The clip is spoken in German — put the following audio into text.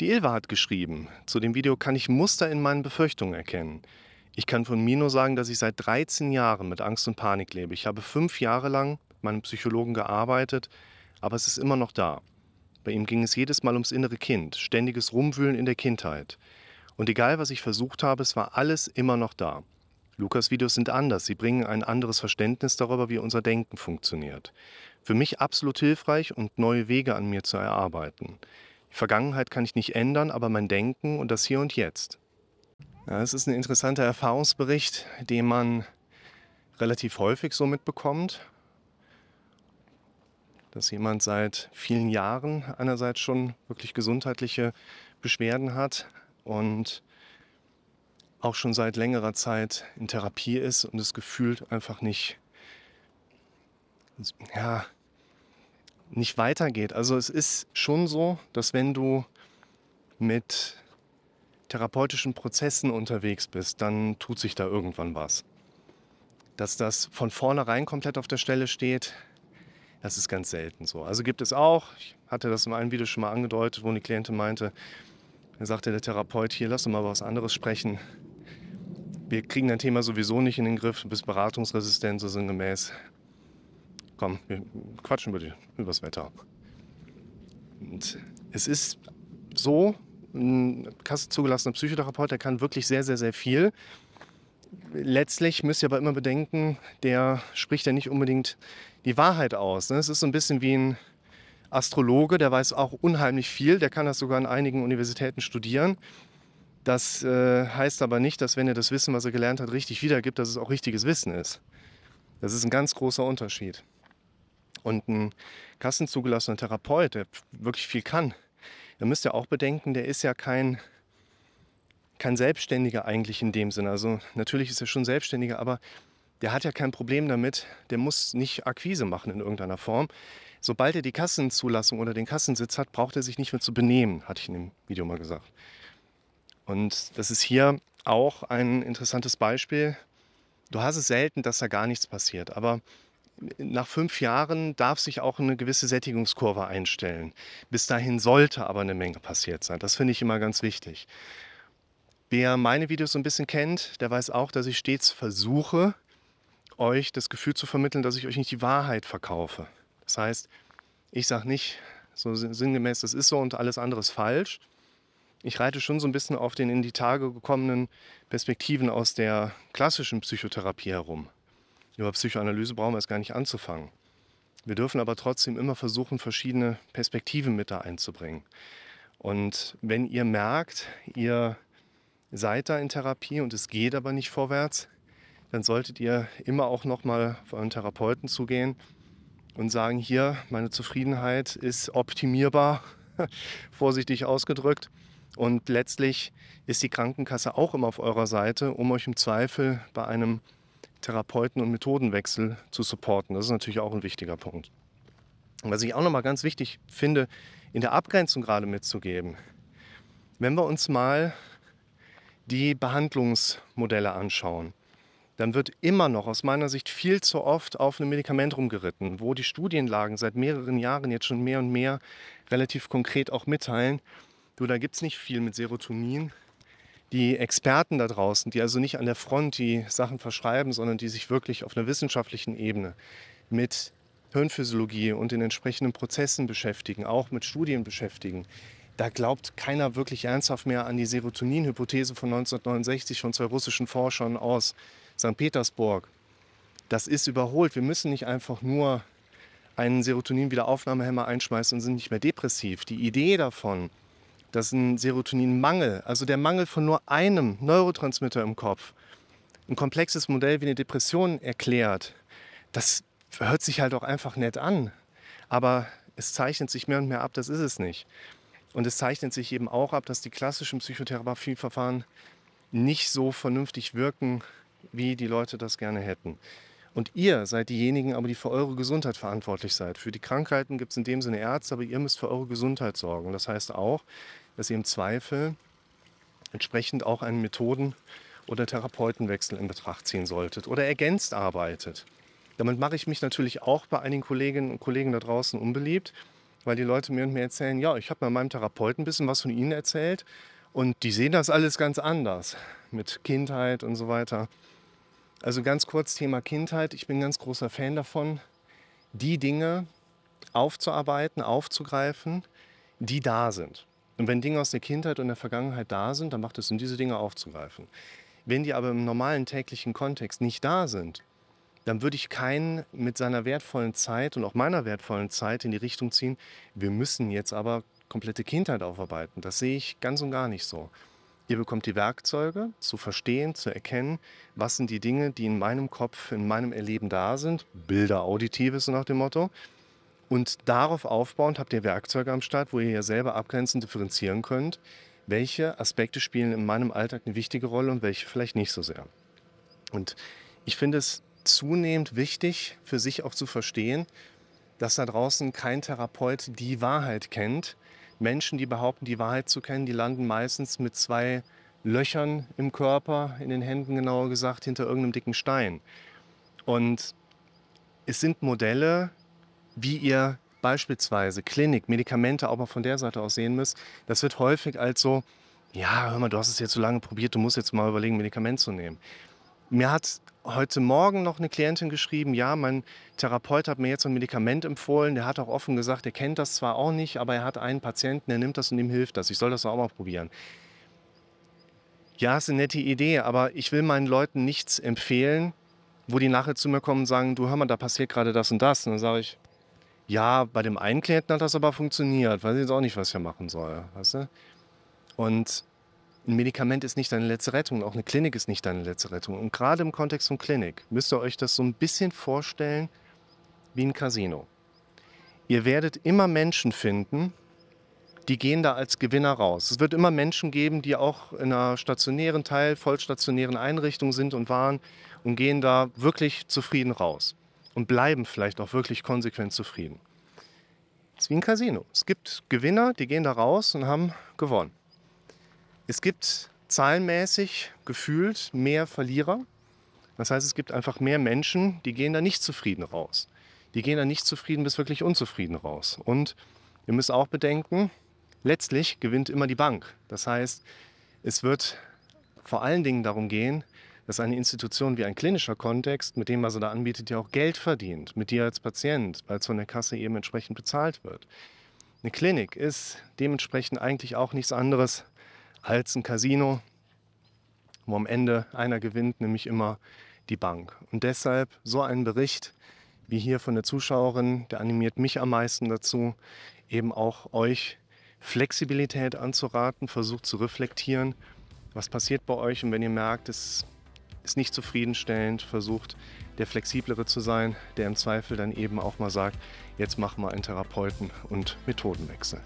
Die Ilva hat geschrieben, zu dem Video kann ich Muster in meinen Befürchtungen erkennen. Ich kann von mir nur sagen, dass ich seit 13 Jahren mit Angst und Panik lebe. Ich habe fünf Jahre lang mit meinem Psychologen gearbeitet, aber es ist immer noch da. Bei ihm ging es jedes Mal ums innere Kind, ständiges Rumwühlen in der Kindheit. Und egal, was ich versucht habe, es war alles immer noch da. Lukas Videos sind anders. Sie bringen ein anderes Verständnis darüber, wie unser Denken funktioniert. Für mich absolut hilfreich und neue Wege an mir zu erarbeiten. Die Vergangenheit kann ich nicht ändern, aber mein Denken und das Hier und Jetzt. Ja, es ist ein interessanter Erfahrungsbericht, den man relativ häufig so mitbekommt, dass jemand seit vielen Jahren einerseits schon wirklich gesundheitliche Beschwerden hat und auch schon seit längerer Zeit in Therapie ist und es gefühlt einfach nicht, ja, nicht weitergeht. Also es ist schon so, dass wenn du mit therapeutischen Prozessen unterwegs bist, dann tut sich da irgendwann was. Dass das von vornherein komplett auf der Stelle steht, das ist ganz selten so. Also gibt es auch, ich hatte das in einem Video schon mal angedeutet, wo eine Klientin meinte, da sagte der Therapeut, hier lass uns mal was anderes sprechen. Wir kriegen dein Thema sowieso nicht in den Griff, du bist beratungsresistent, so sinngemäß komm, wir quatschen über, die, über das Wetter. Und es ist so, ein kassenzugelassener Psychotherapeut, der kann wirklich sehr, sehr, sehr viel. Letztlich müsst ihr aber immer bedenken, der spricht ja nicht unbedingt die Wahrheit aus. Ne? Es ist so ein bisschen wie ein Astrologe, der weiß auch unheimlich viel, der kann das sogar an einigen Universitäten studieren. Das äh, heißt aber nicht, dass wenn er das Wissen, was er gelernt hat, richtig wiedergibt, dass es auch richtiges Wissen ist. Das ist ein ganz großer Unterschied. Und ein kassenzugelassener Therapeut, der wirklich viel kann, da müsst ihr auch bedenken, der ist ja kein, kein Selbstständiger eigentlich in dem Sinne. Also natürlich ist er schon Selbstständiger, aber der hat ja kein Problem damit, der muss nicht Akquise machen in irgendeiner Form. Sobald er die Kassenzulassung oder den Kassensitz hat, braucht er sich nicht mehr zu benehmen, hatte ich in dem Video mal gesagt. Und das ist hier auch ein interessantes Beispiel. Du hast es selten, dass da gar nichts passiert, aber nach fünf Jahren darf sich auch eine gewisse Sättigungskurve einstellen. Bis dahin sollte aber eine Menge passiert sein. Das finde ich immer ganz wichtig. Wer meine Videos so ein bisschen kennt, der weiß auch, dass ich stets versuche, euch das Gefühl zu vermitteln, dass ich euch nicht die Wahrheit verkaufe. Das heißt, ich sage nicht so sinngemäß, das ist so und alles andere ist falsch. Ich reite schon so ein bisschen auf den in die Tage gekommenen Perspektiven aus der klassischen Psychotherapie herum. Über Psychoanalyse brauchen wir es gar nicht anzufangen. Wir dürfen aber trotzdem immer versuchen, verschiedene Perspektiven mit da einzubringen. Und wenn ihr merkt, ihr seid da in Therapie und es geht aber nicht vorwärts, dann solltet ihr immer auch nochmal auf euren Therapeuten zugehen und sagen, hier, meine Zufriedenheit ist optimierbar, vorsichtig ausgedrückt. Und letztlich ist die Krankenkasse auch immer auf eurer Seite, um euch im Zweifel bei einem Therapeuten- und Methodenwechsel zu supporten. Das ist natürlich auch ein wichtiger Punkt. Was ich auch nochmal ganz wichtig finde, in der Abgrenzung gerade mitzugeben, wenn wir uns mal die Behandlungsmodelle anschauen, dann wird immer noch aus meiner Sicht viel zu oft auf einem Medikament rumgeritten, wo die Studienlagen seit mehreren Jahren jetzt schon mehr und mehr relativ konkret auch mitteilen, du, da gibt es nicht viel mit Serotonin, die Experten da draußen, die also nicht an der Front die Sachen verschreiben, sondern die sich wirklich auf einer wissenschaftlichen Ebene mit Hirnphysiologie und den entsprechenden Prozessen beschäftigen, auch mit Studien beschäftigen. Da glaubt keiner wirklich ernsthaft mehr an die Serotonin-Hypothese von 1969 von zwei russischen Forschern aus St. Petersburg. Das ist überholt. Wir müssen nicht einfach nur einen Serotonin-Wiederaufnahmehemmer einschmeißen und sind nicht mehr depressiv. Die Idee davon, dass ein Serotoninmangel, also der Mangel von nur einem Neurotransmitter im Kopf, ein komplexes Modell wie eine Depression erklärt, das hört sich halt auch einfach nett an. Aber es zeichnet sich mehr und mehr ab, das ist es nicht. Und es zeichnet sich eben auch ab, dass die klassischen Psychotherapieverfahren nicht so vernünftig wirken, wie die Leute das gerne hätten. Und ihr seid diejenigen, aber die für eure Gesundheit verantwortlich seid. Für die Krankheiten gibt es in dem Sinne Ärzte, aber ihr müsst für eure Gesundheit sorgen. Das heißt auch, dass ihr im Zweifel entsprechend auch einen Methoden- oder Therapeutenwechsel in Betracht ziehen solltet oder ergänzt arbeitet. Damit mache ich mich natürlich auch bei einigen Kolleginnen und Kollegen da draußen unbeliebt, weil die Leute mir und mir erzählen, ja, ich habe mal meinem Therapeuten ein bisschen was von ihnen erzählt und die sehen das alles ganz anders mit Kindheit und so weiter. Also ganz kurz Thema Kindheit. Ich bin ein ganz großer Fan davon, die Dinge aufzuarbeiten, aufzugreifen, die da sind. Und wenn Dinge aus der Kindheit und der Vergangenheit da sind, dann macht es Sinn, diese Dinge aufzugreifen. Wenn die aber im normalen täglichen Kontext nicht da sind, dann würde ich keinen mit seiner wertvollen Zeit und auch meiner wertvollen Zeit in die Richtung ziehen, wir müssen jetzt aber komplette Kindheit aufarbeiten. Das sehe ich ganz und gar nicht so. Ihr bekommt die Werkzeuge zu verstehen, zu erkennen, was sind die Dinge, die in meinem Kopf, in meinem Erleben da sind. Bilder auditives so nach dem Motto. Und darauf aufbauend habt ihr Werkzeuge am Start, wo ihr ja selber abgrenzend differenzieren könnt, welche Aspekte spielen in meinem Alltag eine wichtige Rolle und welche vielleicht nicht so sehr. Und ich finde es zunehmend wichtig, für sich auch zu verstehen, dass da draußen kein Therapeut die Wahrheit kennt. Menschen, die behaupten, die Wahrheit zu kennen, die landen meistens mit zwei Löchern im Körper, in den Händen genauer gesagt, hinter irgendeinem dicken Stein. Und es sind Modelle, wie ihr beispielsweise Klinik, Medikamente auch mal von der Seite aus sehen müsst. Das wird häufig als so, ja, hör mal, du hast es jetzt so lange probiert, du musst jetzt mal überlegen, Medikament zu nehmen. Mir hat heute Morgen noch eine Klientin geschrieben, ja, mein Therapeut hat mir jetzt ein Medikament empfohlen. Der hat auch offen gesagt, er kennt das zwar auch nicht, aber er hat einen Patienten, der nimmt das und ihm hilft das. Ich soll das auch mal probieren. Ja, ist eine nette Idee, aber ich will meinen Leuten nichts empfehlen, wo die nachher zu mir kommen und sagen, du hör mal, da passiert gerade das und das. Und dann sage ich, ja, bei dem einen Klienten hat das aber funktioniert. Weiß ich jetzt auch nicht, was ich machen soll. Weißt du? Und ein Medikament ist nicht deine letzte Rettung, auch eine Klinik ist nicht deine letzte Rettung. Und gerade im Kontext von Klinik müsst ihr euch das so ein bisschen vorstellen wie ein Casino. Ihr werdet immer Menschen finden, die gehen da als Gewinner raus. Es wird immer Menschen geben, die auch in einer stationären Teil, vollstationären Einrichtung sind und waren und gehen da wirklich zufrieden raus und bleiben vielleicht auch wirklich konsequent zufrieden. Es ist wie ein Casino. Es gibt Gewinner, die gehen da raus und haben gewonnen. Es gibt zahlenmäßig gefühlt mehr Verlierer. Das heißt, es gibt einfach mehr Menschen, die gehen da nicht zufrieden raus. Die gehen da nicht zufrieden bis wirklich unzufrieden raus. Und ihr müsst auch bedenken, letztlich gewinnt immer die Bank. Das heißt, es wird vor allen Dingen darum gehen, dass eine Institution wie ein klinischer Kontext, mit dem, was er da anbietet, ja auch Geld verdient, mit dir als Patient, weil es von der Kasse eben entsprechend bezahlt wird. Eine Klinik ist dementsprechend eigentlich auch nichts anderes als ein Casino, wo am Ende einer gewinnt, nämlich immer die Bank. Und deshalb so ein Bericht wie hier von der Zuschauerin, der animiert mich am meisten dazu, eben auch euch Flexibilität anzuraten, versucht zu reflektieren, was passiert bei euch und wenn ihr merkt, es ist nicht zufriedenstellend, versucht der flexiblere zu sein, der im Zweifel dann eben auch mal sagt, jetzt machen wir einen Therapeuten und Methodenwechsel.